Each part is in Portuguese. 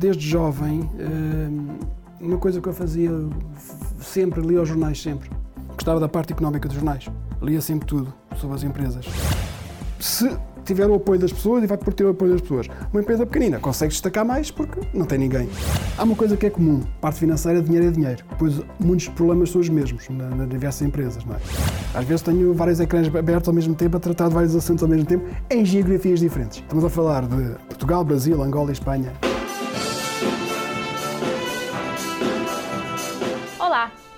desde jovem, eh, uma coisa que eu fazia sempre, lia os jornais sempre. Gostava da parte económica dos jornais. Lia sempre tudo sobre as empresas. Se tiver o apoio das pessoas e vai por ter o apoio das pessoas. Uma empresa pequenina consegue destacar mais porque não tem ninguém. Há uma coisa que é comum, parte financeira, dinheiro é dinheiro. Pois muitos problemas são os mesmos nas diversas empresas. Não é? Às vezes tenho vários ecrãs abertos ao mesmo tempo a tratar de vários assuntos ao mesmo tempo em geografias diferentes. Estamos a falar de Portugal, Brasil, Angola e Espanha.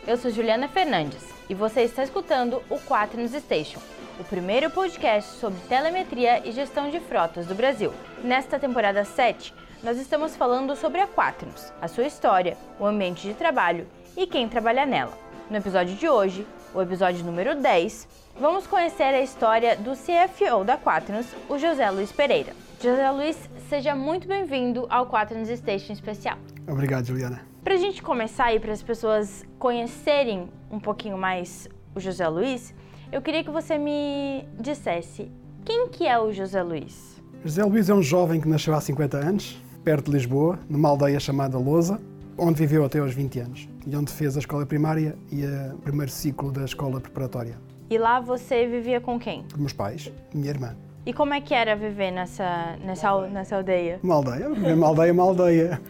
Eu sou Juliana Fernandes e você está escutando o Quaternos Station o primeiro podcast sobre telemetria e gestão de frotas do Brasil. Nesta temporada 7, nós estamos falando sobre a Quaternos, a sua história, o ambiente de trabalho e quem trabalha nela. No episódio de hoje, o episódio número 10, vamos conhecer a história do CFO da Quaternos, o José Luiz Pereira. José Luiz, seja muito bem-vindo ao Quaternos Station Especial. Obrigado, Juliana. Para a gente começar e para as pessoas conhecerem um pouquinho mais o José Luiz, eu queria que você me dissesse quem que é o José Luiz? José Luiz é um jovem que nasceu há 50 anos, perto de Lisboa, numa aldeia chamada Lousa, onde viveu até aos 20 anos e onde fez a escola primária e o primeiro ciclo da escola preparatória. E lá você vivia com quem? Com meus pais, minha irmã. E como é que era viver nessa, nessa, nessa aldeia? Uma aldeia, uma aldeia, uma aldeia,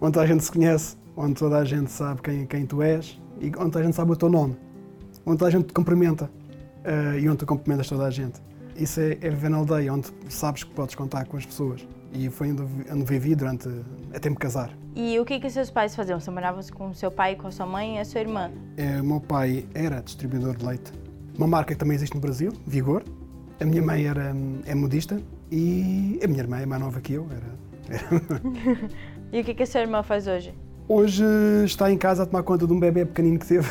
onde a gente se conhece, onde toda a gente sabe quem, quem tu és e onde toda a gente sabe o teu nome, onde toda a gente te cumprimenta uh, e onde tu cumprimentas toda a gente. Isso é, é, viver na aldeia, onde sabes que podes contar com as pessoas. E foi onde, onde vivi durante até me casar. E o que que seus pais faziam? Você morava com o seu pai, com a sua mãe e a sua irmã? É, o meu pai era distribuidor de leite. Uma marca que também existe no Brasil, Vigor. A minha mãe era, é modista e a minha irmã é mais nova que eu. Era, era... e o que que a sua irmã faz hoje? Hoje está em casa a tomar conta de um bebê pequenino que teve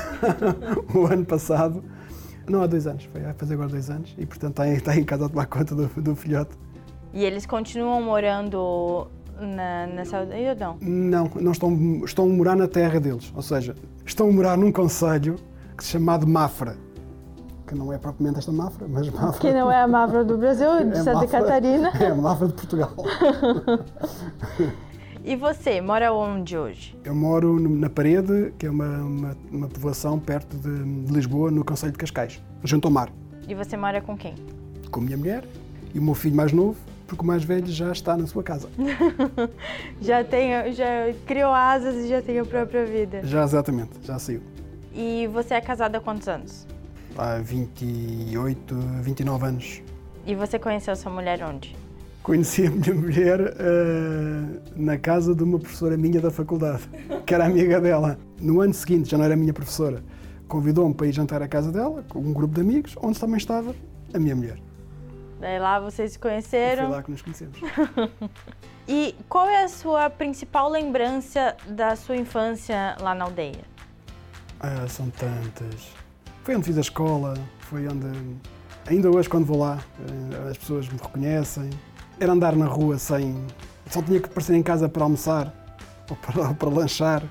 o ano passado não, há dois anos, foi a fazer agora dois anos e portanto está em, está em casa a tomar conta do, do filhote. E eles continuam morando na, aldeia ou não? Não, não estão, estão a morar na terra deles, ou seja, estão a morar num conselho que se chama de Mafra, que não é propriamente esta Mafra, mas Mafra... Que não é a Mafra do Brasil, de é Santa Mafra, Catarina. É a Mafra de Portugal. E você, mora onde hoje? Eu moro na Parede, que é uma, uma, uma povoação perto de, de Lisboa, no Conselho de Cascais, junto ao mar. E você mora com quem? Com a minha mulher e o meu filho mais novo, porque o mais velho já está na sua casa. já tem, já criou asas e já tem a própria vida. Já, exatamente, já saiu. E você é casada há quantos anos? Há 28, 29 anos. E você conheceu sua mulher onde? Conheci a minha mulher uh, na casa de uma professora minha da faculdade, que era amiga dela. No ano seguinte, já não era minha professora, convidou-me para ir jantar à casa dela, com um grupo de amigos, onde também estava a minha mulher. Daí lá vocês se conheceram. E foi lá que nos conhecemos. e qual é a sua principal lembrança da sua infância lá na aldeia? Ah, são tantas. Foi onde fiz a escola, foi onde. Ainda hoje, quando vou lá, eh, as pessoas me reconhecem, era andar na rua sem. Só tinha que aparecer em casa para almoçar ou para, ou para lanchar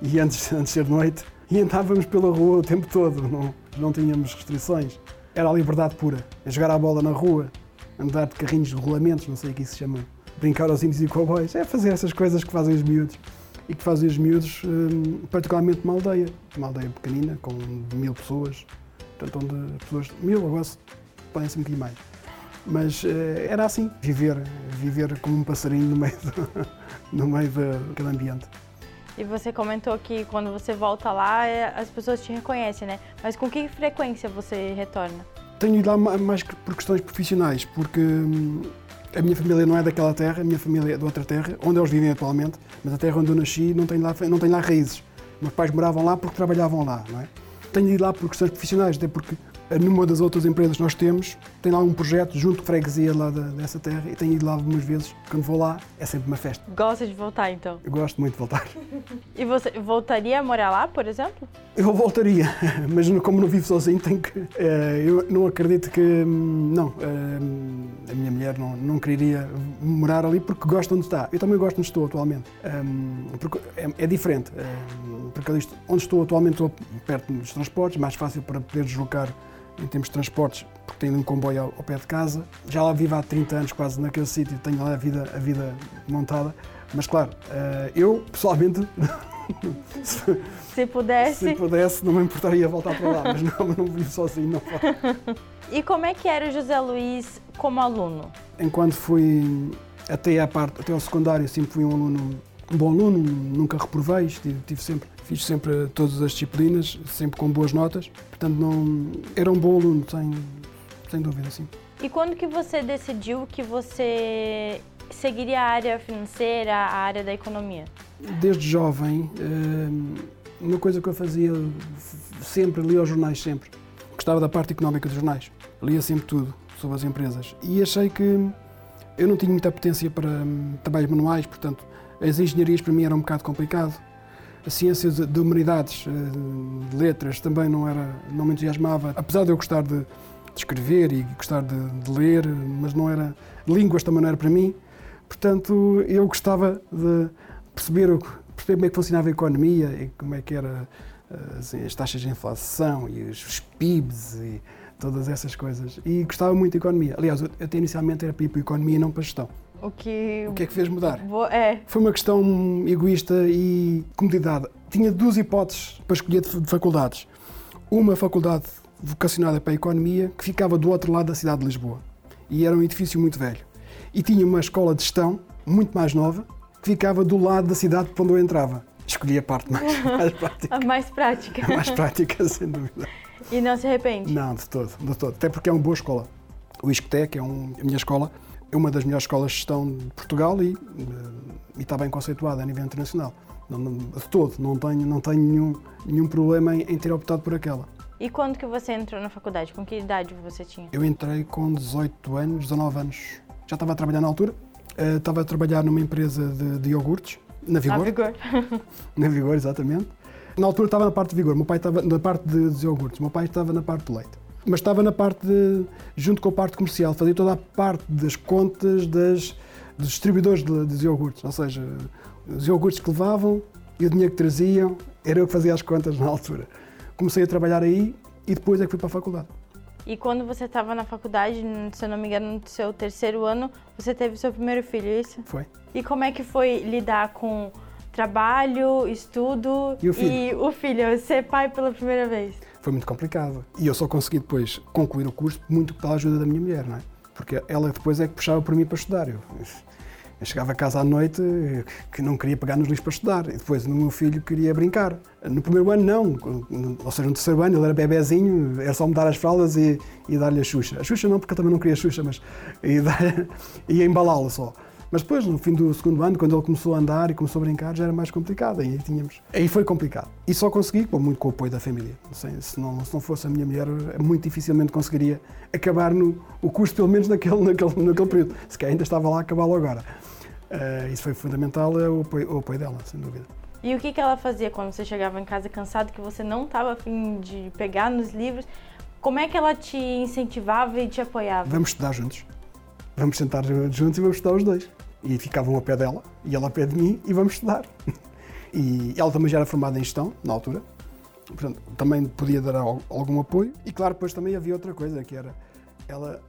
e antes, antes de ser noite. E andávamos pela rua o tempo todo, não, não tínhamos restrições. Era a liberdade pura. É jogar a bola na rua, andar de carrinhos de rolamentos, não sei o que isso se chama, brincar aos índios e cowboys. É fazer essas coisas que fazem os miúdos e que fazem os miúdos, hum, particularmente uma aldeia. Uma aldeia pequenina, com mil pessoas, portanto, onde pessoas, mil, agora podem um bocadinho mais. Mas eh, era assim, viver, viver como um passarinho no meio, do, no meio daquele ambiente. E você comentou que quando você volta lá, é, as pessoas te reconhecem, né? Mas com que frequência você retorna? Tenho ido lá mais por questões profissionais, porque hum, a minha família não é daquela terra, a minha família é de outra terra, onde eles vivem atualmente, mas a terra onde eu nasci não tem lá, não tem lá raízes. Meus pais moravam lá porque trabalhavam lá, não é? Tenho ido lá por questões profissionais, até porque numa das outras empresas que nós temos, tem lá um projeto junto com a freguesia lá da, dessa terra e tenho ido lá algumas vezes. Quando vou lá, é sempre uma festa. Gosta de voltar, então? Eu gosto muito de voltar. e você voltaria a morar lá, por exemplo? Eu voltaria, mas como não vivo sozinho, tenho que. Eh, eu não acredito que. Hum, não, eh, a minha mulher não, não quereria morar ali porque gosta onde está. Eu também gosto onde estou atualmente. Hum, porque é, é diferente. Hum, porque onde estou atualmente estou perto dos transportes, mais fácil para poder deslocar em termos de transportes, porque tenho um comboio ao, ao, pé de casa. Já lá vivo há 30 anos quase naquele sítio, tenho lá a vida, a vida montada. Mas claro, uh, eu pessoalmente. se pudesse. Se pudesse, não me importaria voltar para lá, mas não, não vivo sozinho, não E como é que era o José Luís como aluno? Enquanto fui até, à parte, até ao secundário, sempre fui um aluno, um bom aluno, nunca reprovei, tive, tive sempre, fiz sempre todas as disciplinas, sempre com boas notas, portanto não, era um bom aluno, sem, sem dúvida, sim. E quando que você decidiu que você seguiria a área financeira, a área da economia? Desde jovem, eh, uma coisa que eu fazia sempre, lia os jornais sempre. Gostava da parte económica dos jornais. Lia sempre tudo sobre as empresas. E achei que eu não tinha muita potência para hum, trabalhos manuais, portanto, as engenharias para mim eram um bocado complicado. A ciência de humanidades, eh, de letras, também não, era, não me entusiasmava. Apesar de eu gostar de, de escrever e gostar de, de, ler, mas não era. Línguas também não era para mim. Portanto, eu gostava de perceber, perceber como é que funcionava a economia e como é que era assim, as taxas de inflação e os, os PIBs e todas essas coisas. E gostava muito de economia. Aliás, eu até inicialmente era para ir para a economia e não para a gestão. O que... o que é que fez mudar? É. Foi uma questão egoísta e comodidade. Tinha duas hipóteses para escolher de faculdades. Uma faculdade vocacionada para a economia, que ficava do outro lado da cidade de Lisboa. E era um edifício muito velho. E tinha uma escola de gestão, muito mais nova, que ficava do lado da cidade por onde eu entrava. Escolhi a parte mais, mais prática. A mais prática. A mais prática, sem dúvida. E não se arrepende? Não, de todo, de todo. Até porque é uma boa escola. O ISCTEC é um, a minha escola, é uma das melhores escolas de gestão de Portugal e, eh, e está bem conceituada a nível internacional. Não, não, de todo, não tenho, não tenho nenhum, nenhum problema em, em ter optado por aquela. E quando que você entrou na faculdade? Com que idade você tinha? Eu entrei com 18 anos, 19 anos. Já estava a trabalhar na altura. Uh, estava a trabalhar numa empresa de, de iogurtes, na Vigor. Na Vigor. na Vigor, exatamente. Na altura estava na parte de vigor, meu pai estava na parte de, dos iogurtes, meu pai estava na parte de leite. Mas estava na parte de, junto com a parte comercial, fazia toda a parte das contas das, dos distribuidores de, dos iogurtes, ou seja, os iogurtes que levavam e o dinheiro que traziam, era eu que fazia as contas na altura. Comecei a trabalhar aí e depois é que fui para a faculdade. E quando você estava na faculdade, se eu não me engano, no seu terceiro ano, você teve seu primeiro filho, é isso? Foi. E como é que foi lidar com trabalho, estudo e o filho, e o filho ser pai pela primeira vez? Foi muito complicado. E eu só consegui depois concluir o curso muito pela ajuda da minha mulher, não é? Porque ela depois é que puxava por mim para estudar. Eu, eu chegava a casa à noite que não queria pegar nos livros para estudar. E depois o meu filho queria brincar. No primeiro ano, não. Ou seja, no terceiro ano, ele era bebezinho, era só mudar as fraldas e, e dar-lhe a Xuxa. A Xuxa não, porque eu também não queria a Xuxa, mas ia, ia embalá-la só. Mas depois, no fim do segundo ano, quando ele começou a andar e começou a brincar, já era mais complicado. Aí tínhamos. Aí foi complicado. E só consegui, com muito com o apoio da família. Sei, se, não, se não fosse a minha mulher, muito dificilmente conseguiria acabar no, o curso, pelo menos naquele, naquele, naquele período. Se calhar ainda estava lá a acabá-lo agora. Uh, isso foi fundamental, é o apoio, o apoio dela, sem dúvida. E o que, que ela fazia quando você chegava em casa cansado, que você não estava afim de pegar nos livros? Como é que ela te incentivava e te apoiava? Vamos estudar juntos. Vamos sentar juntos e vamos estudar os dois e ficavam ao pé dela e ela ao pé de mim e vamos estudar. E ela também já era formada em gestão, na altura, portanto, também podia dar algum apoio. E claro, depois também havia outra coisa, que era, ela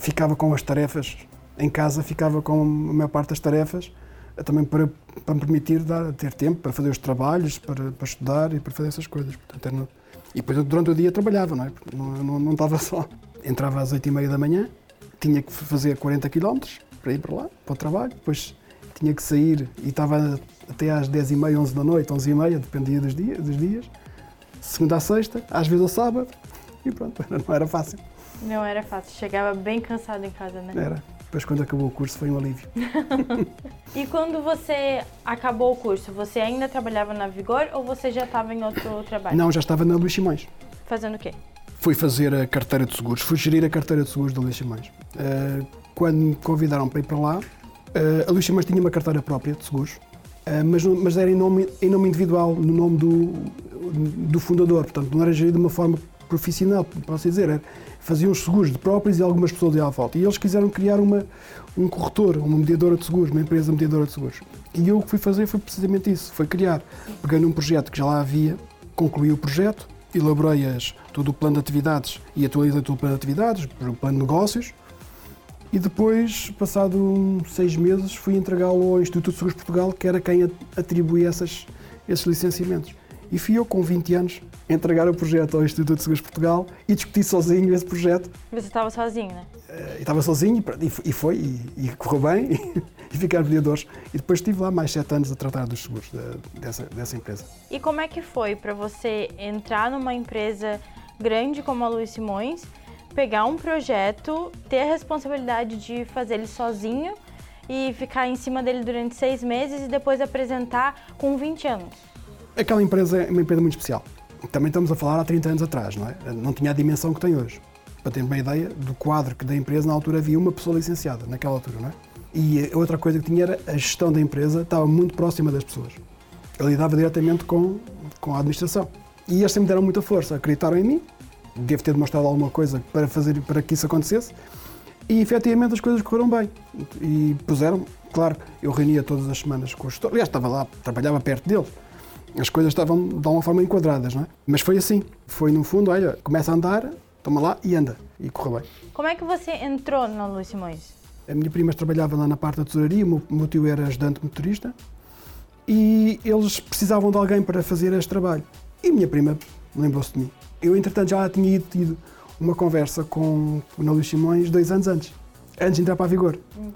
ficava com as tarefas, em casa ficava com a maior parte das tarefas, também para, para me permitir dar, ter tempo para fazer os trabalhos, para, para estudar e para fazer essas coisas. Portanto, e depois durante o dia trabalhava, não é? Não, não, não estava só. Entrava às oito e meia da manhã, tinha que fazer 40 quilómetros, para ir para lá, para o trabalho. Depois tinha que sair e estava até às 10h30, 11 da noite, 11h30, dependia dos dias, dos dias. Segunda a sexta, às vezes ao sábado. E pronto, não era fácil. Não era fácil. Chegava bem cansado em casa, né? Era. Depois, quando acabou o curso, foi um alívio. e quando você acabou o curso, você ainda trabalhava na Vigor ou você já estava em outro trabalho? Não, já estava na Luís Simões. Fazendo o quê? Fui fazer a carteira de seguros, fui gerir a carteira de seguros da Luís Simões. Uh, quando me convidaram para ir para lá, eh, a Luís Simões tinha uma carteira própria de seguros, eh, mas, mas era em nome, em nome individual, no nome do, do fundador, portanto não era gerido de uma forma profissional, posso dizer, era, faziam os seguros de próprios e algumas pessoas de à volta. E eles quiseram criar uma, um corretor, uma mediadora de seguros, uma empresa mediadora de seguros. E eu o que fui fazer foi precisamente isso, foi criar. Peguei num projeto que já lá havia, concluí o projeto, elaborei as, todo o plano de atividades e atualizei todo o plano de atividades, o plano de negócios, E depois, passado seis meses, fui entregá-lo ao Instituto de Seguros de Portugal, que era quem atribuía essas, esses licenciamentos. E fui eu, com 20 anos, entregar o projeto ao Instituto de Seguros de Portugal e discuti sozinho esse projeto. Você estava sozinho, né? Uh, estava sozinho e, foi, e, e correu bem, e ficaram mediadores. E depois estive lá mais sete anos a tratar dos seguros de, dessa, dessa empresa. E como é que foi para você entrar numa empresa grande como a Luiz Simões, pegar um projeto, ter a responsabilidade de fazer ele sozinho e ficar em cima dele durante seis meses e depois apresentar com 20 anos? Aquela empresa é uma empresa muito especial. Também estamos a falar há 30 anos atrás, não é? Não tinha a dimensão que tem hoje. Para ter uma ideia do quadro que da empresa, na altura havia uma pessoa licenciada, naquela altura, não é? E outra coisa que tinha era a gestão da empresa estava muito próxima das pessoas. Eu lidava diretamente com, com a administração. E eles sempre me deram muita força, acreditaram em mim, devo ter demonstrado alguma coisa para, fazer, para que isso acontecesse, e efetivamente as coisas correram bem. E puseram, claro, eu reunia todas as semanas com o gestor, aliás, estava lá, trabalhava perto dele. As coisas estavam de alguma forma enquadradas, não é? Mas foi assim. Foi no fundo, olha, começa a andar, toma lá e anda. E correu bem. Como é que você entrou na Luís Simões? A minha prima trabalhava lá na parte da tesouraria, o meu tio era ajudante motorista e eles precisavam de alguém para fazer este trabalho. E a minha prima lembrou-se de mim. Eu, entretanto, já tinha tido uma conversa com o Ana Luís Simões dois anos antes, antes de entrar para a Vigor. Hum.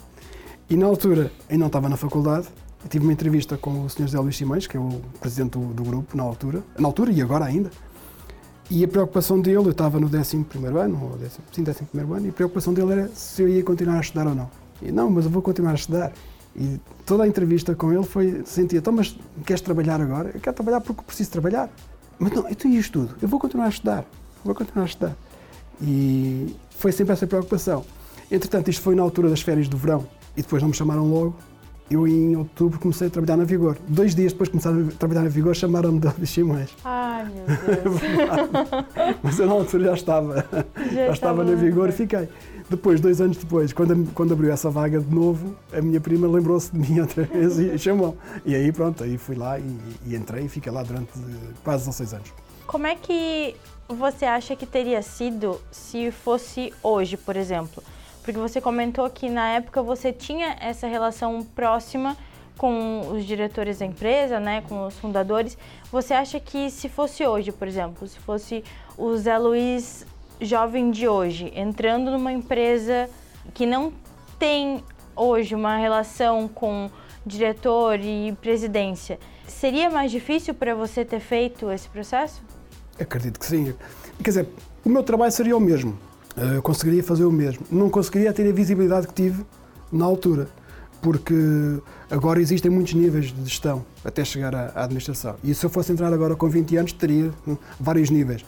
E na altura, ainda não estava na faculdade, tive uma entrevista com o Sr. José Luís Simões, que é o presidente do, do, grupo na altura, na altura e agora ainda. E a preocupação dele, eu estava no 11 ano, ou 10, sim, 11 ano, e a preocupação dele era se eu ia continuar a estudar ou não. E não, mas eu vou continuar a estudar. E toda a entrevista com ele foi, sentia, então, mas queres trabalhar agora? Eu quero trabalhar porque preciso trabalhar. Mas não, eu tenho isto tudo, eu vou continuar a estudar, vou continuar a estudar. E foi sempre essa preocupação. Entretanto, isto foi na altura das férias do verão e depois não me chamaram logo. Eu, em outubro, comecei a trabalhar na Vigor. Dois dias depois de começar a trabalhar na Vigor, chamaram-me de Simões. Ai, meu Deus. Mas eu, na altura, já estava, já, já estava na Vigor e fiquei. Depois, dois anos depois, quando, quando abriu essa vaga de novo, a minha prima lembrou-se de mim outra vez e chamou. E aí, pronto, aí fui lá e, e entrei e fiquei lá durante quase 16 anos. Como é que você acha que teria sido se fosse hoje, por exemplo? Porque você comentou que na época você tinha essa relação próxima com os diretores da empresa, né, com os fundadores. Você acha que se fosse hoje, por exemplo, se fosse o Zé Luiz jovem de hoje entrando numa empresa que não tem hoje uma relação com diretor e presidência, seria mais difícil para você ter feito esse processo? Acredito que sim. Quer dizer, o meu trabalho seria o mesmo. Eh, eu conseguiria fazer o mesmo. Não conseguiria ter a visibilidade que tive na altura, porque agora existem muitos níveis de gestão até chegar à administração. E se eu fosse entrar agora com 20 anos, teria hum, vários níveis.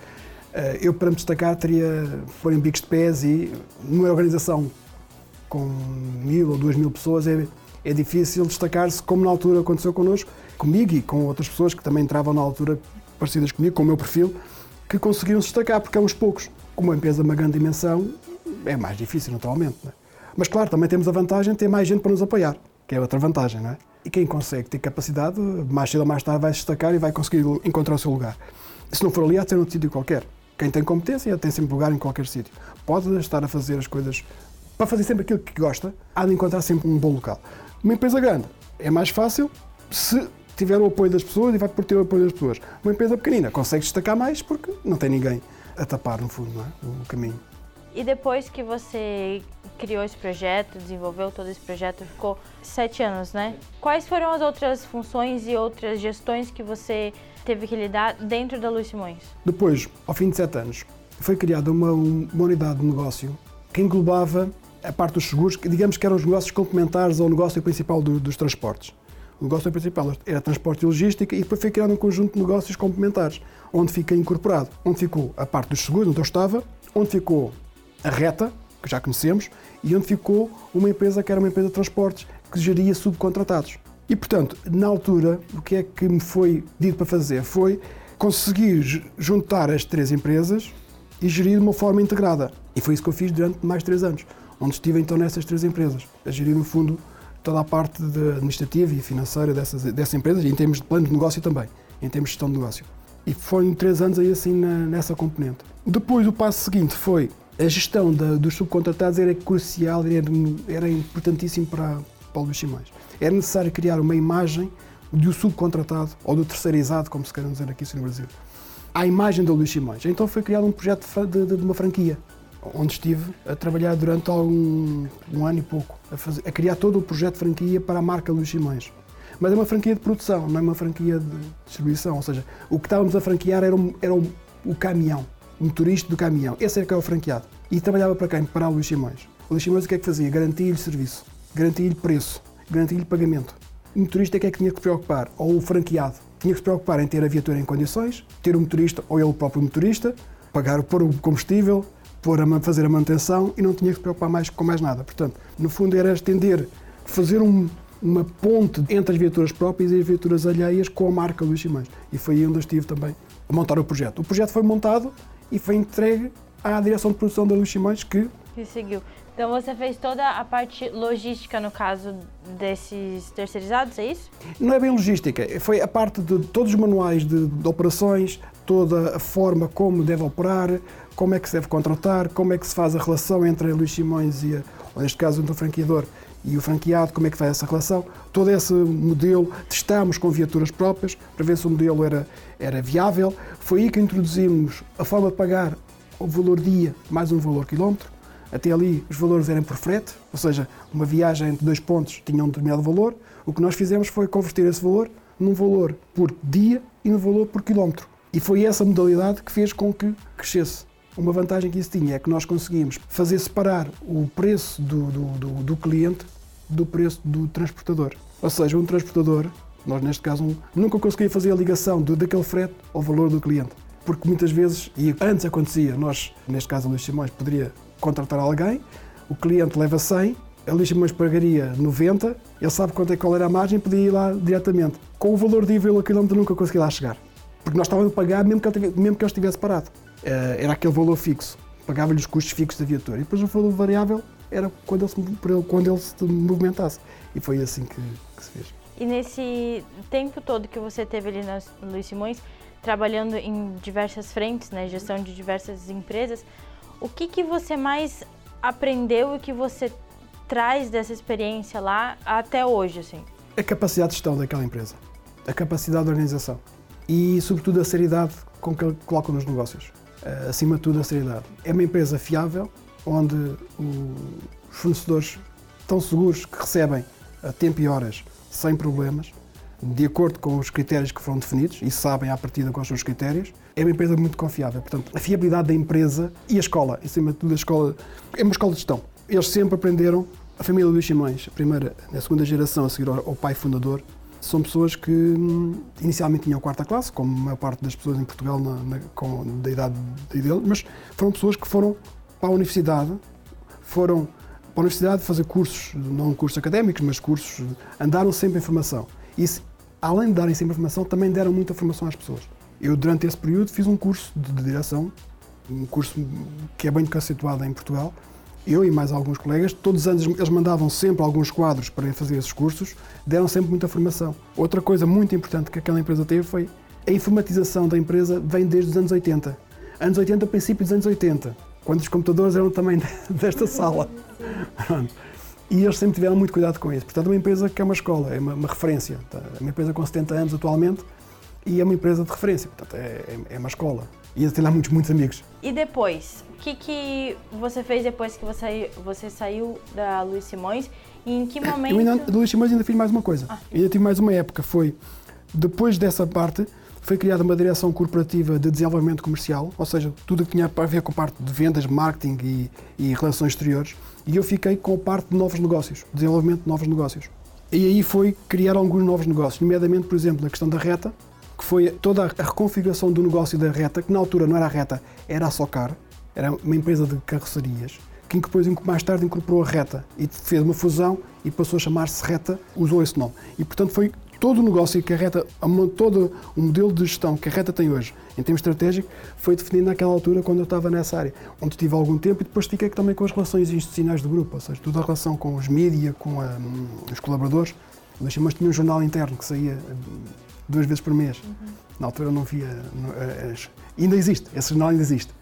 Eh, eu, para me destacar, teria pôr em bicos de pés e numa organização com mil ou duas mil pessoas é, é difícil destacar-se, como na altura aconteceu connosco, comigo e com outras pessoas que também entravam na altura parecidas comigo, com o meu perfil, que conseguiram se destacar, porque é uns poucos. Como uma empresa de uma grande dimensão, é mais difícil, naturalmente. É? Mas, claro, também temos a vantagem de ter mais gente para nos apoiar, que é outra vantagem, não é? E quem consegue ter capacidade, mais cedo ou mais tarde vai se destacar e vai conseguir encontrar o seu lugar. Se não for ali, há de ser sítio qualquer. Quem tem competência tem sempre lugar em qualquer sítio. Pode estar a fazer as coisas para fazer sempre aquilo que gosta, há de encontrar sempre um bom local. Uma empresa grande é mais fácil se tiver o apoio das pessoas e vai por ter o apoio das pessoas. Uma empresa pequenina consegue destacar mais porque não tem ninguém a tapar, no fundo, é? o caminho. E depois que você criou esse projeto, desenvolveu todo esse projeto, ficou sete anos, né? Quais foram as outras funções e outras gestões que você teve que lidar dentro da Luís Simões? Depois, ao fim de sete anos, foi criada uma, uma unidade de negócio que englobava a parte dos seguros, que digamos que eram os negócios complementares ao negócio principal do, dos transportes. O negócio principal era transporte e logística e depois foi criado um conjunto de negócios complementares, onde fica incorporado, onde ficou a parte dos seguros, onde eu estava, onde ficou a reta, que já conhecemos, e onde ficou uma empresa que era uma empresa de transportes, que geria subcontratados. E, portanto, na altura, o que é que me foi dito para fazer? Foi conseguir juntar as três empresas e gerir de uma forma integrada. E foi isso que eu fiz durante mais três anos, onde estive então nessas três empresas, a gerir, no fundo, toda a parte administrativa e financeira dessas, dessas empresas, e em termos de plano de negócio também, em termos de gestão de negócio. E foram três anos aí assim na, nessa componente. Depois, o passo seguinte foi a gestão da, dos subcontratados era crucial, era, era importantíssimo para, para o Luís Simões. Era necessário criar uma imagem do subcontratado ou do terceirizado, como se quer dizer aqui no Brasil, à imagem do Luís Simões. Então foi criado um projeto de, de, de uma franquia, onde estive a trabalhar durante algum, um ano e pouco, a, fazer, a criar todo o projeto de franquia para a marca Luís Simões. Mas é uma franquia de produção, não é uma franquia de distribuição. Ou seja, o que estávamos a franquear era, um, era um, o caminhão, motorista do caminhão. Esse era que era o franqueado. E trabalhava para quem? Para o Luís Simões. O Luís Simões o que é que fazia? Garantia-lhe serviço, garantia-lhe preço, garantia-lhe pagamento. O motorista é que é que tinha que se preocupar? Ou o franqueado? Tinha que se preocupar em ter a viatura em condições, ter o motorista ou ele o próprio motorista, pagar, pôr o combustível, pôr a, fazer a manutenção e não tinha que se preocupar mais com mais nada. Portanto, no fundo era estender, fazer um, uma ponte entre as viaturas próprias e as viaturas alheias com a marca Luís Simões. E foi aí onde eu estive também a montar o projeto. O projeto foi montado e foi entregue à direção de produção da Luís Simões que... Que seguiu. Então você fez toda a parte logística no caso desses terceirizados, é isso? Não é bem logística, foi a parte de todos os manuais de, de operações, toda a forma como deve operar, como é que se deve contratar, como é que se faz a relação entre a Luís Simões e, a, ou neste caso, entre o franqueador e o franqueado, como é que faz essa relação. Todo esse modelo testámos com viaturas próprias para ver se o modelo era, era viável. Foi aí que introduzimos a forma de pagar o valor dia mais um valor quilómetro. Até ali os valores eram por frete, ou seja, uma viagem entre dois pontos tinha um determinado valor. O que nós fizemos foi converter esse valor num valor por dia e num valor por quilómetro. E foi essa modalidade que fez com que crescesse. Uma vantagem que isso tinha é que nós conseguimos fazer separar o preço do, do, do, do cliente do preço do transportador. Ou seja, um transportador, nós neste caso nunca conseguia fazer a ligação do, daquele frete ao valor do cliente. Porque muitas vezes, e antes acontecia, nós, neste caso a Luís Simões, poderia contratar alguém, o cliente leva 100, a Luís Simões pagaria 90, ele sabe quanto é qual era a margem e podia ir lá diretamente. Com o valor de IVA, o quilómetro nunca conseguia lá chegar. Porque nós estávamos a pagar mesmo que ele, mesmo que ele estivesse parado. Eh, era aquele valor fixo. Pagava-lhe os custos fixos da viatura. E depois o valor variável era quando ele se, quando ele se movimentasse. E foi assim que, que se fez. E nesse tempo todo que você teve ali na Luiz Simões, trabalhando em diversas frentes, né, gestão de diversas empresas, o que, que você mais aprendeu e que você traz dessa experiência lá até hoje, assim? A capacidade de gestão daquela empresa, a capacidade de organização e, sobretudo, a seriedade com que ele coloca nos negócios. Uh, acima de tudo, a seriedade. É uma empresa fiável, onde os fornecedores estão seguros que recebem a tempo e horas sem problemas, de acordo com os critérios que foram definidos e sabem à partida quais são os critérios. É uma empresa muito confiável. Portanto, a fiabilidade da empresa e a escola, acima de tudo, a escola é uma escola de gestão. Eles sempre aprenderam, a família Luís Simões, a primeira, a segunda geração a seguir ao pai fundador, são pessoas que hum, inicialmente tinham quarta classe, como a maior parte das pessoas em Portugal na, na, com, da idade dele, mas foram pessoas que foram para a universidade, foram para a universidade fazer cursos, não cursos académicos, mas cursos, andaram sempre em formação. E, além de darem sempre informação, também deram muita formação às pessoas. Eu, durante esse período, fiz um curso de, de direção, um curso que é bem conceituado em Portugal. Eu e mais alguns colegas, todos os anos eles mandavam sempre alguns quadros para fazer esses cursos, deram sempre muita formação. Outra coisa muito importante que aquela empresa teve foi a informatização da empresa vem desde os anos 80. Anos 80, princípio dos anos 80 quando os computadores eram também desta sala. E eles sempre tiveram muito cuidado com isso. Portanto, é uma empresa que é uma escola, é uma, uma referência. Tá? É uma empresa com 70 anos atualmente e é uma empresa de referência. Portanto, é, é, é uma escola. E tem lá muitos, muitos amigos. E depois? O que, que você fez depois que você, você saiu da Luiz Simões? E em que momento... Eu ainda, da Luiz Simões ainda fiz mais uma coisa. Ah. Ainda tive mais uma época. Foi, depois dessa parte, foi criada uma direção corporativa de desenvolvimento comercial, ou seja, tudo que tinha a ver com a parte de vendas, marketing e, e relações exteriores, e eu fiquei com a parte de novos negócios, desenvolvimento de novos negócios. E aí foi criar alguns novos negócios, nomeadamente, por exemplo, a questão da reta, que foi toda a reconfiguração do negócio da reta, que na altura não era a reta, era a Socar, era uma empresa de carrocerias, que depois mais tarde incorporou a reta e fez uma fusão e passou a chamar-se reta, usou esse nome. E portanto foi todo o negócio que a Reta, todo o modelo de gestão que a Reta tem hoje, em termos estratégicos, foi definido naquela altura quando eu estava nessa área, onde tive algum tempo e depois fiquei também com as relações institucionais do grupo, ou seja, toda a relação com os mídia, com a, os colaboradores. Mas tinha um jornal interno que saía hum, duas vezes por mês. Uhum. Na altura não via. Não, as, ainda existe, esse jornal ainda existe.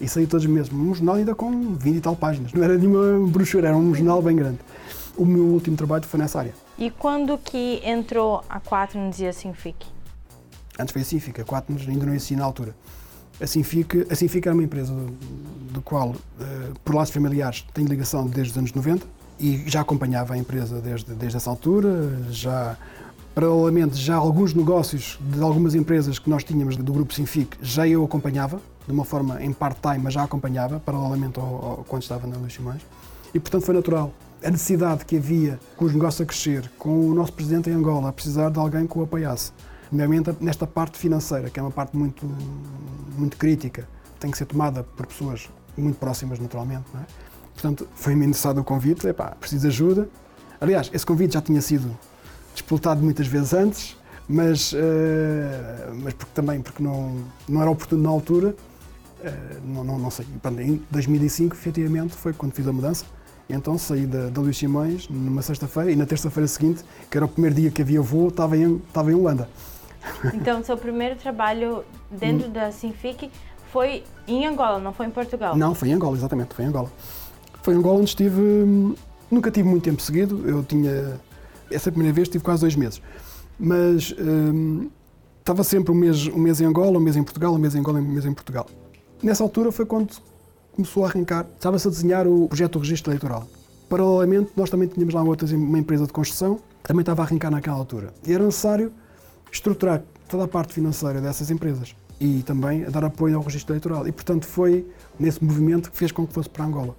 E saí todos os meses. Um jornal ainda com 20 e tal páginas. Não era nenhuma brochura, era um jornal bem grande. O meu último trabalho foi nessa área. E quando que entrou a 4 no Dia Sinfic? Antes foi a Sinfic, a 4 ainda não existia na altura. A Sinfic, a Sinfic era uma empresa do, do qual, eh, por laços familiares, tenho ligação desde os anos 90 e já acompanhava a empresa desde, desde essa altura, já paralelamente já alguns negócios de algumas empresas que nós tínhamos do grupo Sinfic já eu acompanhava, de uma forma em part-time, mas já acompanhava, paralelamente ao, ao, quando estava na Luís Simões. E, portanto, foi natural. A necessidade que havia com os negócios a crescer, com o nosso presidente em Angola a precisar de alguém que o apoiasse, nomeadamente nesta parte financeira, que é uma parte muito, muito crítica, tem que ser tomada por pessoas muito próximas, naturalmente. É? Portanto, foi-me interessado o convite, preciso de ajuda. Aliás, esse convite já tinha sido disputado muitas vezes antes, mas, uh, mas porque, também porque não, não era oportuno na altura, uh, não, não, não sei. Em 2005, efetivamente, foi quando fiz a mudança. Então saí da, da Luís Simões numa sexta-feira e na terça-feira seguinte, que era o primeiro dia que havia voo, estava em, estava em Holanda. Então, seu primeiro trabalho dentro da Sinfic foi em Angola, não foi em Portugal? Não, foi em Angola, exatamente, foi em Angola. Foi em Angola onde estive, hum, nunca tive muito tempo seguido, eu tinha, essa primeira vez tive quase dois meses, mas hum, estava sempre um mês, um mês em Angola, um mês em Portugal, um mês em Angola, um mês em Portugal. Nessa altura foi quando começou a arrancar, estava-se a desenhar o projeto do registro eleitoral. Paralelamente, nós também tínhamos lá uma, empresa de construção, também estava a arrancar naquela altura. E era necessário estruturar toda a parte financeira dessas empresas e também a dar apoio ao registro eleitoral. E, portanto, foi nesse movimento que fez com que fosse para Angola.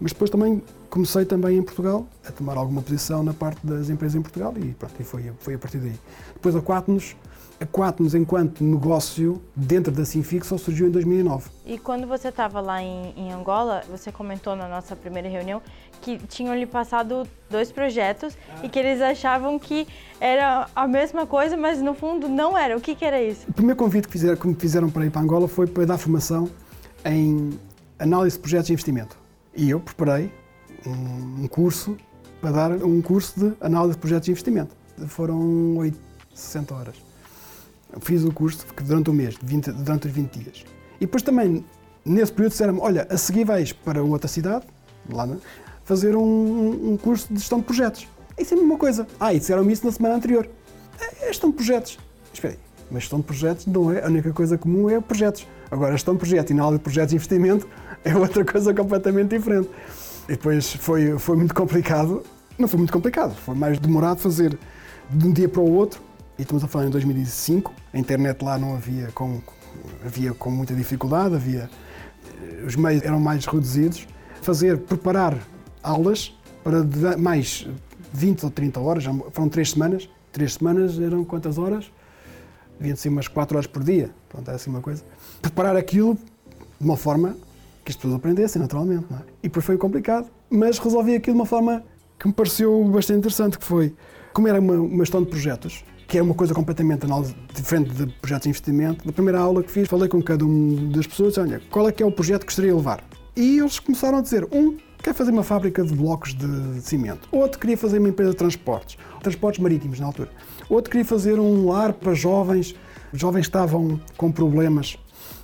Mas depois também comecei também em Portugal a tomar alguma posição na parte das empresas em Portugal e pronto, e foi, foi a partir daí. Depois a Quatnos, a Quatnos enquanto negócio dentro da Sinfic só surgiu em 2009. E quando você estava lá em, em, Angola, você comentou na nossa primeira reunião que tinham lhe passado dois projetos ah. e que eles achavam que era a mesma coisa, mas no fundo não era. O que, que era isso? O primeiro convite que, fizeram, que me fizeram para ir para Angola foi para dar formação em análise de projetos de investimento. E eu preparei um, curso para dar um curso de análise de projetos de investimento. Foram 8, 60 horas. Fiz o curso durante um mês, 20, durante os 20 dias. E depois também, nesse período, disseram-me, olha, a seguir vais para outra cidade, lá, né, fazer um, um, curso de gestão de projetos. Isso é a mesma coisa. Ah, e disseram-me isso na semana anterior. É, é gestão de projetos. Espera aí, mas gestão de projetos não é, a única coisa comum é projetos. Agora, gestão de projetos e análise de projetos de investimento é outra coisa completamente diferente. E depois foi, foi muito complicado. Não foi muito complicado, foi mais demorado fazer de um dia para o outro. E estamos a falar em 2005. A internet lá não havia com, havia com muita dificuldade, havia, eh, os meios eram mais reduzidos. Fazer, preparar aulas para mais 20 ou 30 horas, foram três semanas. Três semanas eram quantas horas? Deviam ser umas 4 horas por dia. Pronto, é assim uma coisa. Preparar aquilo de uma forma que as pessoas aprendessem, naturalmente. É? E depois foi complicado, mas resolvi aquilo de uma forma que me pareceu bastante interessante, que foi, como era uma, uma gestão de projetos, que é uma coisa completamente diferente de projetos de investimento, na primeira aula que fiz, falei com cada uma das pessoas, olha, qual é que é o projeto que gostaria de levar? E eles começaram a dizer, um, quer fazer uma fábrica de blocos de cimento. Outro queria fazer uma empresa de transportes, transportes marítimos na altura. Outro queria fazer um lar para jovens, jovens estavam com problemas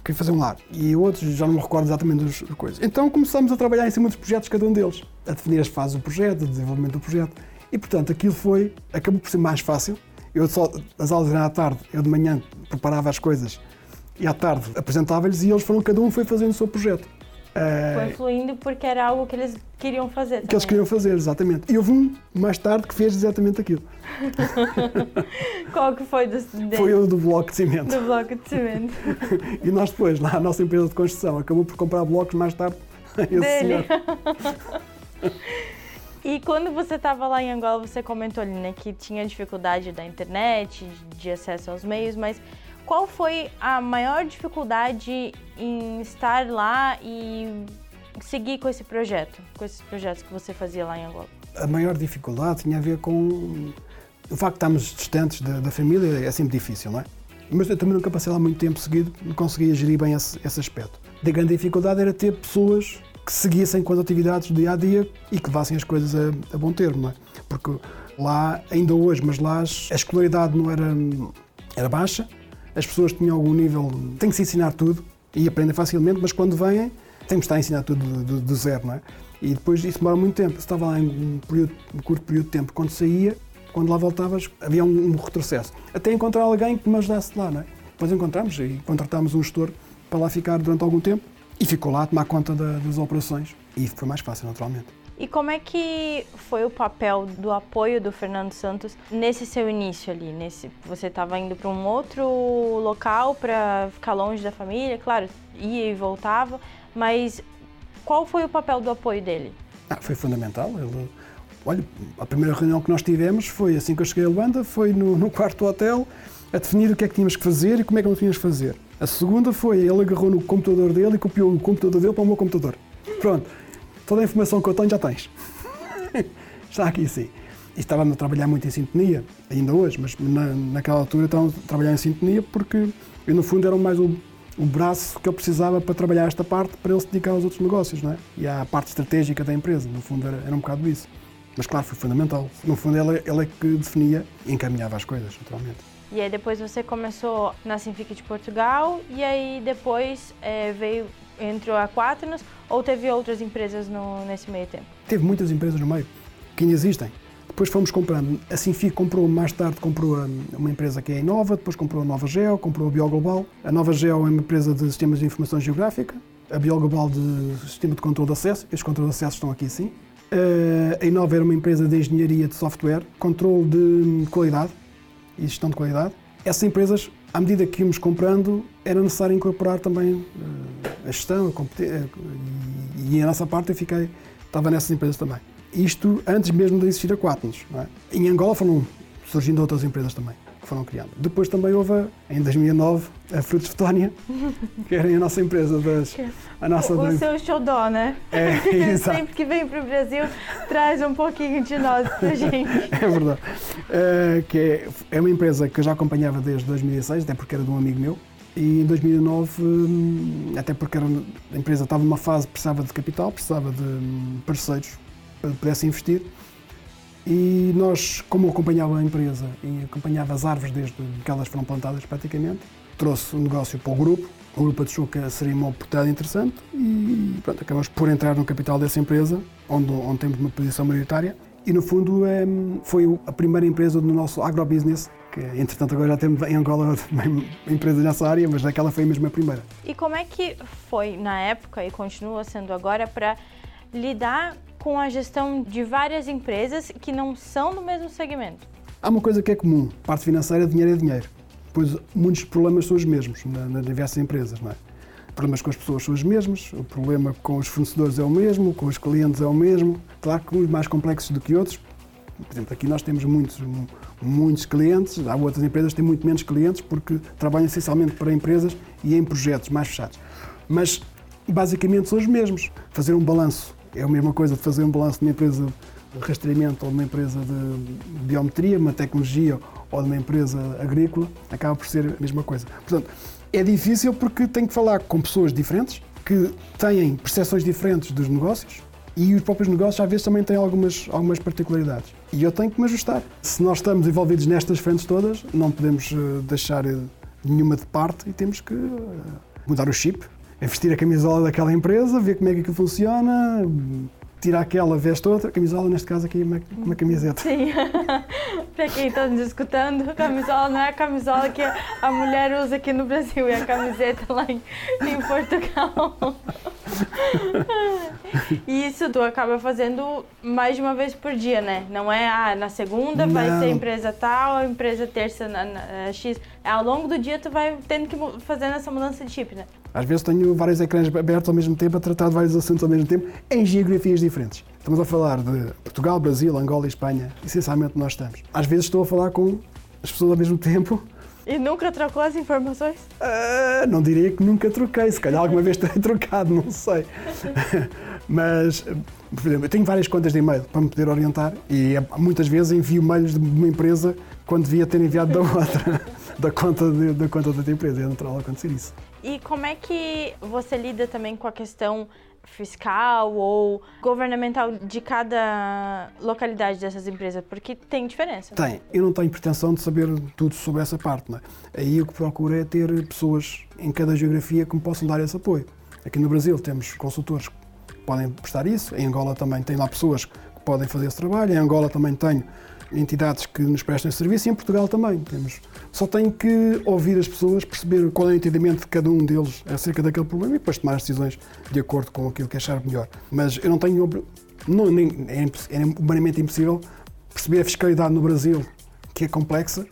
queria fazer um lar. E outros, já não me recordo exatamente das coisas. Então começamos a trabalhar em cima dos projetos, cada um deles, a definir as fases do projeto, o desenvolvimento do projeto. E portanto, aquilo foi, acabou por ser mais fácil. Eu só, as aulas eram à tarde, eu de manhã preparava as coisas e à tarde apresentava-lhes e eles foram, cada um foi fazendo o seu projeto. Foi eh, fluindo porque era algo que eles queriam fazer. Também. Que eles queriam fazer, exatamente. E houve um mais tarde que fez exatamente aquilo. Qual que foi do, Foi o do bloco de cimento. Do bloco de cimento. e nós depois, lá a nossa empresa de construção, acabou por comprar blocos mais tarde esse Dele. E quando você estava lá em Angola, você comentou ali, né, que tinha dificuldade da internet, de acesso aos meios, mas qual foi a maior dificuldade em estar lá e seguir com esse projeto, com esses projetos que você fazia lá em Angola? A maior dificuldade tinha a ver com o facto de estarmos distantes da, da família, é sempre difícil, não é? Mas eu também nunca passei lá muito tempo seguido, não conseguia gerir bem esse, esse aspecto. A grande dificuldade era ter pessoas que seguissem com as atividades do dia a dia e que levassem as coisas a, a bom termo, não é? Porque lá, ainda hoje, mas lá a escolaridade não era, era baixa, as pessoas tinham algum nível, tem que se ensinar tudo, E aprendem facilmente, mas quando vêm, temos de estar a ensinar tudo do, do, do zero, não é? E depois isso demora muito tempo. Estava lá em um, período, um curto período de tempo. Quando saía, quando lá voltavas, havia um, um retrocesso. Até encontrar alguém que me ajudasse lá, não é? Depois encontramos e contratámos um gestor para lá ficar durante algum tempo e ficou lá a tomar conta da, das operações. E foi mais fácil, naturalmente. E como é que foi o papel do apoio do Fernando Santos nesse seu início ali? Nesse, você estava indo para um outro local para ficar longe da família, claro, ia e voltava, mas qual foi o papel do apoio dele? Ah, foi fundamental. Ele, olha, a primeira reunião que nós tivemos foi assim que eu cheguei a Luanda, foi no, no quarto hotel a definir o que é que tínhamos que fazer e como é que não tínhamos que fazer. A segunda foi, ele agarrou no computador dele e copiou o computador dele para o meu computador. Pronto, toda a informação que eu tenho já tens. Está aqui sim. E estava a trabalhar muito em sintonia, ainda hoje, mas na, naquela altura estava a trabalhar em sintonia porque eu, no fundo, era mais o, o braço que eu precisava para trabalhar esta parte para ele se dedicar aos outros negócios, não é? E à parte estratégica da empresa, no fundo, era, era um bocado isso. Mas, claro, foi fundamental. No fundo, ele é que definia e encaminhava as coisas, naturalmente. E aí depois você começou na Sinfic de Portugal e aí depois é, veio entrou a Quaternos ou teve outras empresas no, nesse meio tempo? Teve muitas empresas no meio que ainda existem. Depois fomos comprando. A Sinfic comprou, mais tarde, comprou uma empresa que é a Inova, depois comprou a Nova Geo, comprou a Bioglobal. A Nova Geo é uma empresa de sistemas de informação geográfica, a Bioglobal de sistema de controle de acesso. Estes controles de acesso estão aqui sim. A Inova era uma empresa de engenharia de software, controle de qualidade e gestão de qualidade. Essas empresas, à medida que íamos comprando, era necessário incorporar também a gestão a e a nossa parte eu fiquei, estava nessas empresas também. Isto antes mesmo de existir a Quatnos. É? Em Angola foram surgindo outras empresas também que foram criando. Depois também houve, em 2009, a Frutos Fetónia, que era a nossa empresa das... A nossa o, o seu xodó, né? É, exato. Sempre que vem para o Brasil, traz um pouquinho de nós para gente. É verdade. Uh, que é, é uma empresa que eu já acompanhava desde 2006, até porque era de um amigo meu, e em 2009, hum, até porque a empresa estava numa fase precisava de capital, precisava de hum, parceiros para que pudesse investir. E nós, como acompanhava a empresa e acompanhava as árvores desde que elas foram plantadas praticamente, trouxe o negócio para o grupo. O grupo achou que seria uma oportunidade interessante e pronto, acabamos por entrar no capital dessa empresa, onde, onde temos uma posição maioritária. E no fundo é, foi a primeira empresa do nosso agrobusiness, que entretanto agora já temos em Angola empresas nessa área, mas aquela foi mesmo a primeira. E como é que foi na época e continua sendo agora para lidar com a gestão de várias empresas que não são do mesmo segmento? Há uma coisa que é comum: parte financeira, dinheiro é dinheiro. Pois muitos problemas são os mesmos nas diversas empresas, não é? Problemas com as pessoas são os mesmos, o problema com os fornecedores é o mesmo, com os clientes é o mesmo. Claro que uns mais complexos do que outros. Por exemplo, aqui nós temos muitos, muitos clientes, há outras empresas que têm muito menos clientes porque trabalham essencialmente para empresas e em projetos mais fechados. Mas basicamente são os mesmos. Fazer um balanço é a mesma coisa de fazer um balanço de uma empresa de rastreamento ou de uma empresa de biometria, uma tecnologia ou de uma empresa agrícola, acaba por ser a mesma coisa. Portanto, é difícil porque tenho que falar com pessoas diferentes, que têm percepções diferentes dos negócios e os próprios negócios às vezes também têm algumas, algumas particularidades. E eu tenho que me ajustar. Se nós estamos envolvidos nestas frentes todas, não podemos eh, deixar eh, nenhuma de parte e temos que eh, mudar o chip, é vestir a camisola daquela empresa, ver como é que aquilo funciona, tirar aquela, veste outra, camisola, neste caso aqui uma, uma camiseta. Sim, para quem está nos escutando, camisola não é a camisola que a mulher usa aqui no Brasil, é a camiseta lá em, em Portugal. E isso tu acaba fazendo mais de uma vez por dia, né? Não é, ah, na segunda não. vai ser empresa tal, empresa terça na, na, X. É, ao longo do dia tu vai tendo que fazer essa mudança de chip, né? Às vezes tenho vários ecrãs abertos ao mesmo tempo a tratar de vários assuntos ao mesmo tempo em geografias diferentes. Estamos a falar de Portugal, Brasil, Angola e Espanha. Essencialmente nós estamos. Às vezes estou a falar com as pessoas ao mesmo tempo. E nunca trocou as informações? Uh, não diria que nunca troquei, se calhar alguma vez terei trocado, não sei. Mas, por exemplo, eu tenho várias contas de e-mail para me poder orientar e é, muitas vezes envio mails de uma empresa quando devia ter enviado da outra, da conta, de, da conta da outra empresa. É natural acontecer isso. E como é que você lida também com a questão fiscal ou governamental de cada localidade dessas empresas? Porque tem diferença. Tem. Eu não tenho pretensão de saber tudo sobre essa parte. Não é? Aí o que procuro é ter pessoas em cada geografia que me possam dar esse apoio. Aqui no Brasil temos consultores que podem prestar isso, em Angola também tem lá pessoas que podem fazer esse trabalho, em Angola também tenho entidades que nos prestam serviço e em Portugal também temos. Só tenho que ouvir as pessoas, perceber qual é o entendimento de cada um deles acerca daquele problema e depois tomar as decisões de acordo com aquilo que achar melhor. Mas eu não tenho. Não, nem, é, é humanamente impossível perceber a fiscalidade no Brasil, que é complexa,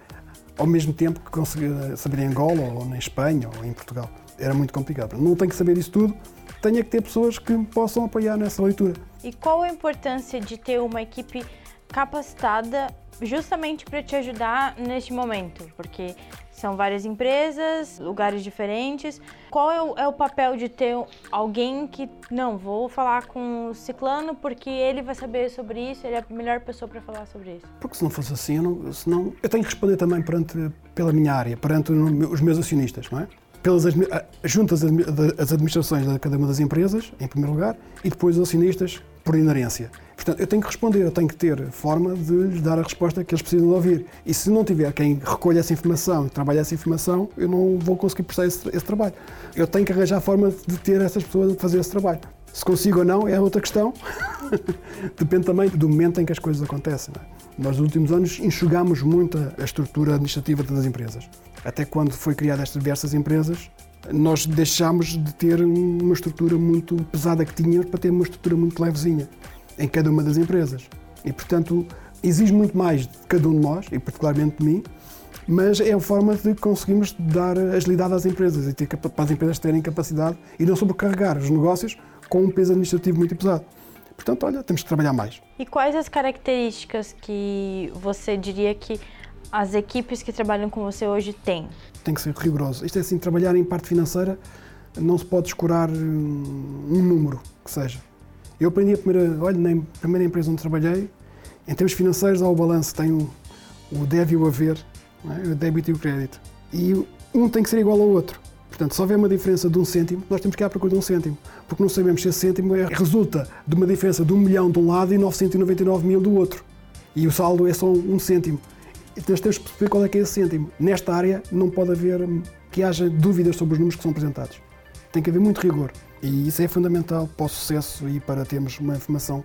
ao mesmo tempo que conseguir saber em Angola, ou na Espanha, ou em Portugal. Era muito complicado. Não tenho que saber isso tudo, tenho que ter pessoas que me possam apoiar nessa leitura. E qual a importância de ter uma equipe capacitada justamente para te ajudar neste momento, porque são várias empresas, lugares diferentes. Qual é o, é o, papel de ter alguém que, não, vou falar com o ciclano porque ele vai saber sobre isso, ele é a melhor pessoa para falar sobre isso? Porque se não fosse assim, eu, não, eu tenho que responder também perante, pela minha área, perante os meus acionistas, não é? Pelas juntas as administrações de cada uma das empresas, em primeiro lugar, e depois os acionistas por inerência. Portanto, eu tenho que responder, eu tenho que ter forma de lhes dar a resposta que eles precisam de ouvir. E se não tiver quem recolha essa informação e trabalhe essa informação, eu não vou conseguir prestar esse, esse trabalho. Eu tenho que arranjar forma de ter essas pessoas a fazer esse trabalho. Se consigo ou não é outra questão. Depende também do momento em que as coisas acontecem. É? Nós, nos últimos anos, enxugamos muito a estrutura administrativa das empresas. Até quando foi criada estas diversas empresas, nós deixámos de ter uma estrutura muito pesada que tínhamos para ter uma estrutura muito levezinha em cada uma das empresas. E, portanto, exige muito mais de cada um de nós, e particularmente de mim, mas é a forma de conseguirmos dar agilidade às empresas e ter, para as empresas terem capacidade e não sobrecarregar os negócios com um peso administrativo muito pesado. Portanto, olha, temos que trabalhar mais. E quais as características que você diria que as equipes que trabalham com você hoje têm? Tem que ser rigoroso. Isto é assim, trabalhar em parte financeira não se pode escurar hum, um número que seja. Eu aprendi a primeira, olha, na primeira empresa onde trabalhei, em termos financeiros, ao balanço tem o, o deve e o haver, é? o débito e o crédito. E um tem que ser igual ao outro. Portanto, se houver uma diferença de um cêntimo, nós temos que ir à procura de um cêntimo, porque não sabemos se esse cêntimo é, resulta de uma diferença de um milhão de um lado e 999 mil do outro. E o saldo é só um cêntimo. Então temos que perceber qual é que é esse cêntimo. Nesta área não pode haver que haja dúvidas sobre os números que são apresentados. Tem que haver muito rigor. E isso é fundamental para o sucesso e para termos uma informação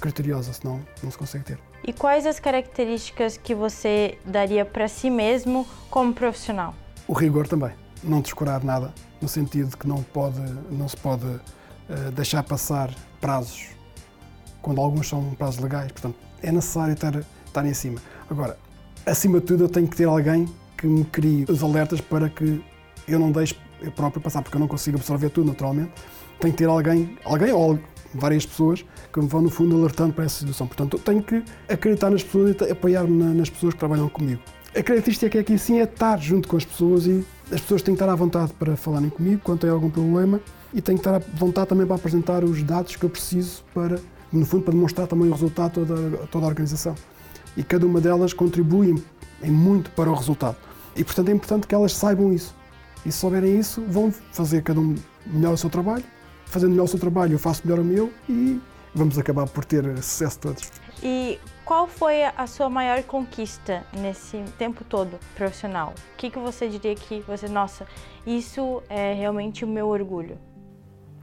criteriosa, senão não se consegue ter. E quais as características que você daria para si mesmo como profissional? O rigor também. Não descurar nada, no sentido de que não, pode, não se pode uh, deixar passar prazos, quando alguns são prazos legais. Portanto, é necessário estar, estar em cima. Agora, acima de tudo, eu tenho que ter alguém que me crie os alertas para que eu não deixe eu próprio passar, porque eu não consigo absorver tudo naturalmente. Tenho que ter alguém, alguém ou várias pessoas que me vão, no fundo, alertando para essa situação. Portanto, tenho que acreditar nas pessoas e apoiar-me nas pessoas que trabalham comigo. A característica que é aqui sim é estar junto com as pessoas e as pessoas têm que estar à vontade para falarem comigo quando têm algum problema e têm que estar à vontade também para apresentar os dados que eu preciso para, no fundo, para demonstrar também o resultado a toda, toda a organização e cada uma delas contribui em muito para o resultado. E, portanto, é importante que elas saibam isso. E se souberem isso, vão fazer cada um melhor o seu trabalho. Fazendo melhor o seu trabalho, eu faço melhor o meu e vamos acabar por ter sucesso todos. E qual foi a sua maior conquista nesse tempo todo profissional? O que, que você diria que você, nossa, isso é realmente o meu orgulho?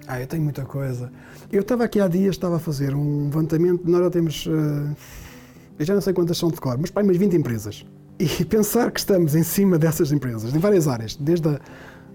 Ah, eu tenho muita coisa. Eu estava aqui há dias, estava a fazer um levantamento, nós já temos uh, eu já não sei quantas são de cor, mas para umas 20 empresas. E pensar que estamos em cima dessas empresas, em várias áreas, desde a,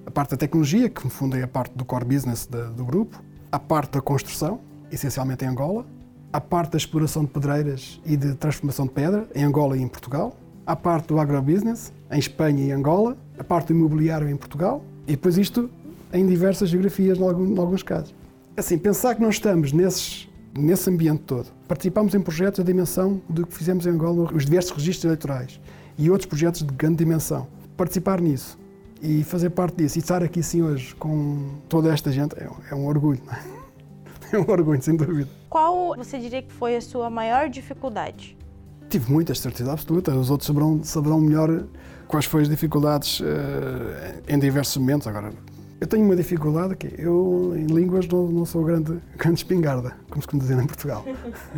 a parte da tecnologia, que no fundo é a parte do core business da, do grupo, a parte da construção, essencialmente em Angola, a parte da exploração de pedreiras e de transformação de pedra, em Angola e em Portugal, a parte do agrobusiness, em Espanha e Angola, a parte do imobiliário em Portugal, e depois isto em diversas geografias, em alguns, casos. Assim, pensar que nós estamos nesses nesse ambiente todo. Participámos em projetos da dimensão do que fizemos em Angola, os diversos registros eleitorais e outros projetos de grande dimensão. Participar nisso e fazer parte disso e estar aqui sim hoje com toda esta gente é, é um orgulho. É? é um orgulho, sem dúvida. Qual você diria que foi a sua maior dificuldade? Tive muitas, certeza absoluta. Os outros saberão, saberão melhor quais foram as dificuldades uh, em diversos momentos. Agora, Eu tenho uma dificuldade que eu, em línguas, não, não sou grande, grande espingarda, como se costuma dizer em Portugal.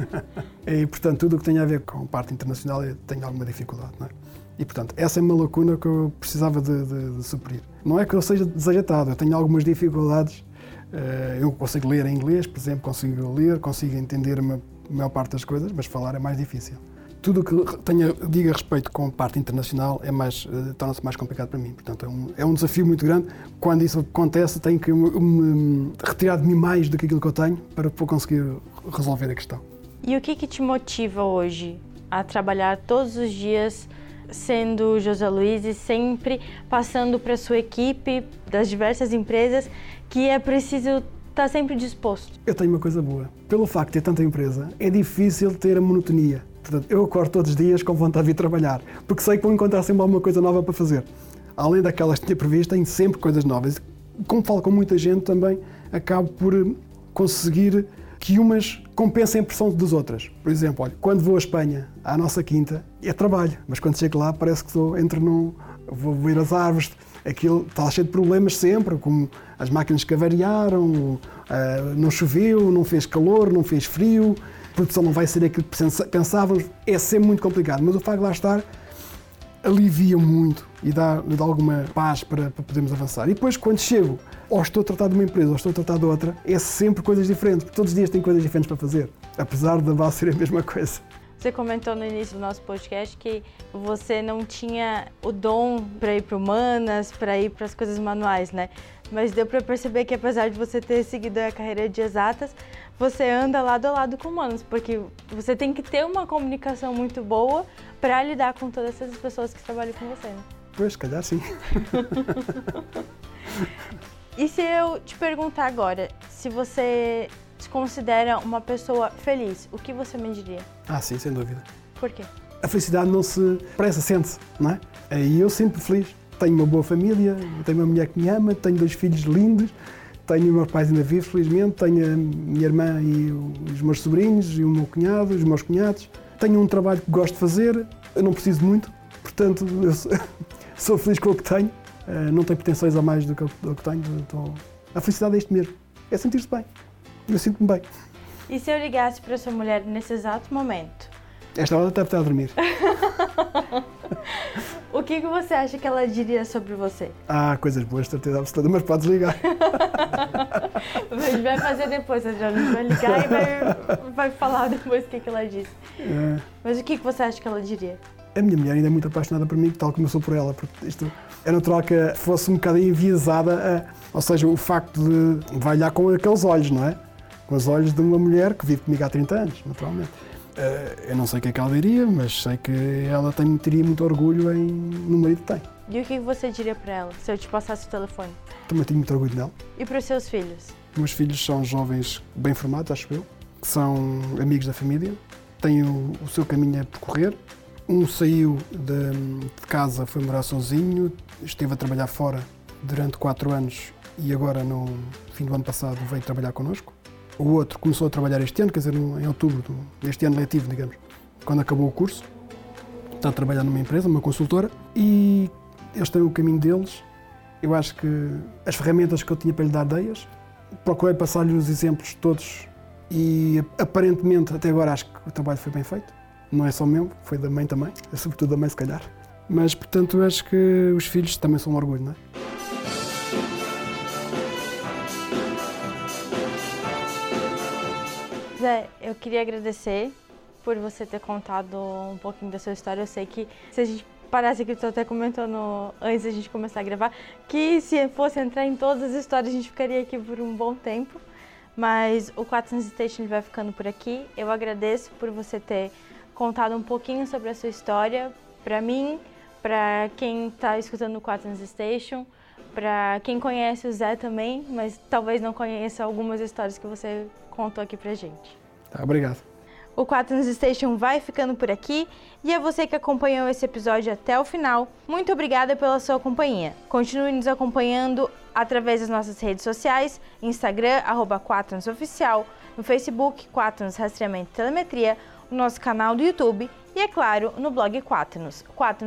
e, portanto, tudo o que tem a ver com parte internacional, eu tenho alguma dificuldade, não é? E, portanto, essa é uma lacuna que eu precisava de, de, de suprir. Não é que eu seja desajeitado, eu tenho algumas dificuldades. Eh, eu consigo ler em inglês, por exemplo, consigo ler, consigo entender a maior parte das coisas, mas falar é mais difícil tudo o que tenha, diga respeito com a parte internacional é mais, uh, torna-se mais complicado para mim. Portanto, é um, é um, desafio muito grande. Quando isso acontece, tenho que retirar de mim mais do que aquilo que eu tenho para, conseguir resolver a questão. E o que, que te motiva hoje a trabalhar todos os dias sendo José Luiz e sempre passando para a sua equipe das diversas empresas que é preciso estar sempre disposto? Eu tenho uma coisa boa. Pelo facto de ter tanta empresa, é difícil ter a monotonia Portanto, eu acordo todos os dias com vontade de ir trabalhar, porque sei que vou encontrar sempre alguma coisa nova para fazer. Além daquelas que tinha previsto, tenho sempre coisas novas. Como falo com muita gente também, acabo por eh, conseguir que umas compensem a pressão das outras. Por exemplo, olha, quando vou à Espanha, à nossa quinta, é trabalho, mas quando chego lá parece que estou, entro num, vou ver as árvores, aquilo está cheio de problemas sempre, como as máquinas que avariaram, uh, não choveu, não fez calor, não fez frio, produção não vai ser aquilo que pensávamos, é sempre muito complicado. Mas o facto de lá estar alivia muito e dá, dá alguma paz para, para, podermos avançar. E depois, quando chego, ou estou a tratar de uma empresa ou estou a tratar de outra, é sempre coisas diferentes, porque todos os dias tem coisas diferentes para fazer, apesar de a ser a mesma coisa. Você comentou no início do nosso podcast que você não tinha o dom para ir para humanas, para ir para as coisas manuais, né? Mas deu para perceber que apesar de você ter seguido a carreira de exatas, você anda lado a lado com humanos, porque você tem que ter uma comunicação muito boa para lidar com todas essas pessoas que trabalham com você. Né? Pois, calhar sim. e se eu te perguntar agora, se você se considera uma pessoa feliz, o que você me diria? Ah, sim, sem dúvida. Por quê? A felicidade não se pressa, sente-se, não é? E eu sinto-me feliz. Tenho uma boa família, tenho uma mulher que me ama, tenho dois filhos lindos, tenho os meus pais ainda vivos, felizmente, tenho a minha irmã e os meus sobrinhos e o meu cunhado, os meus cunhados. Tenho um trabalho que gosto de fazer, eu não preciso muito, portanto, eu sou feliz com o que tenho, eh, não tenho pretensões a mais do que, do que tenho. Então, a felicidade é isto mesmo, é sentir-se bem. Eu sinto-me bem. E se eu ligasse para a sua mulher nesse exato momento? Esta hora deve estar a dormir. o que, que você acha que ela diria sobre você? Ah, coisas boas, certeza absoluta, mas podes ligar. gente vai fazer depois, a gente vai ligar e vai, vai falar depois o que, que ela disse. É. Mas o que, que você acha que ela diria? A minha mulher ainda é muito apaixonada por mim, tal como eu sou por ela, porque isto é natural que fosse um bocado enviesada, a, ou seja, o facto de vai olhar com aqueles olhos, não é? Com os olhos de uma mulher que vive comigo há 30 anos, naturalmente. Uh, eu não sei o que é que ela diria, mas sei que ela tem, teria muito orgulho em, no marido que tem. E o que você diria para ela se eu te passasse o telefone? Também tenho muito orgulho nela. E para os seus filhos? Meus filhos são jovens bem formados, acho eu, que são amigos da família, têm o, o seu caminho a percorrer. Um saiu de, de, casa, foi morar sozinho, esteve a trabalhar fora durante quatro anos e agora, no fim do ano passado, veio trabalhar connosco. O outro começou a trabalhar este ano, quer dizer, em outubro deste ano letivo, digamos, quando acabou o curso. Está a trabalhar numa empresa, numa consultora, e eles têm o caminho deles. Eu acho que as ferramentas que eu tinha para lhe dar deias, procurei passar-lhe os exemplos todos e aparentemente até agora acho que o trabalho foi bem feito. Não é só meu, foi da mãe também, sobretudo da mãe se calhar. Mas portanto acho que os filhos também são um orgulho, não é? Zé, eu queria agradecer por você ter contado um pouquinho da sua história. Eu sei que se a gente parasse aqui, você até comentou no, antes da gente começar a gravar, que se fosse entrar em todas as histórias, a gente ficaria aqui por um bom tempo. Mas o 400 Station vai ficando por aqui. Eu agradeço por você ter contado um pouquinho sobre a sua história para mim, para quem está escutando o 400 Station, para quem conhece o Zé também, mas talvez não conheça algumas histórias que você contou aqui pra gente. Tá, obrigado. O 4 News Station vai ficando por aqui e a você que acompanhou esse episódio até o final, muito obrigada pela sua companhia. Continue nos acompanhando através das nossas redes sociais, Instagram, arroba 4 Oficial, no Facebook, 4 Rastreamento e Telemetria, o nosso canal do YouTube e, é claro, no blog 4nos, 4